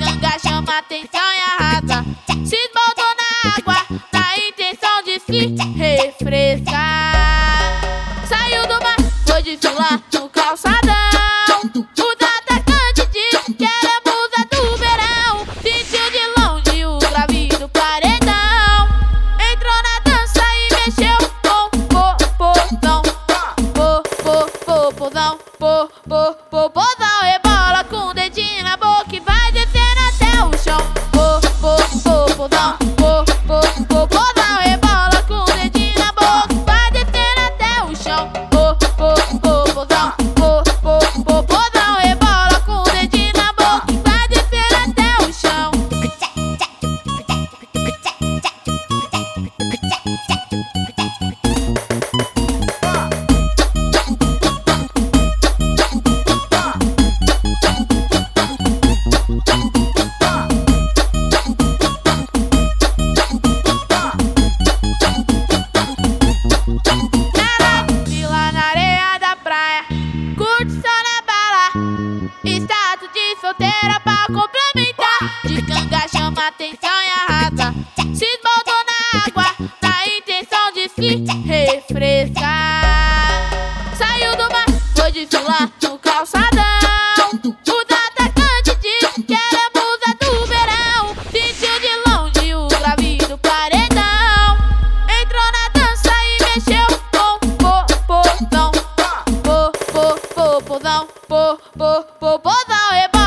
canga chama atenção e arrasa. Se esbaldou na água, na intenção de se refrescar. Saiu do mar, foi desfilar no calçadão. O atacante disse que era musa do verão. Sentiu de longe o grave do paredão. Entrou na dança e mexeu com popozão. Po, po, popozão, po, po, popozão. Bala. Status de solteira pra complementar. De canga chama atenção e arrasa. Se esbaldou na água, na intenção de se refrescar. Saiu do mar, foi desfilar no calçadão. Popozão. Po, po. Po, po, popozão.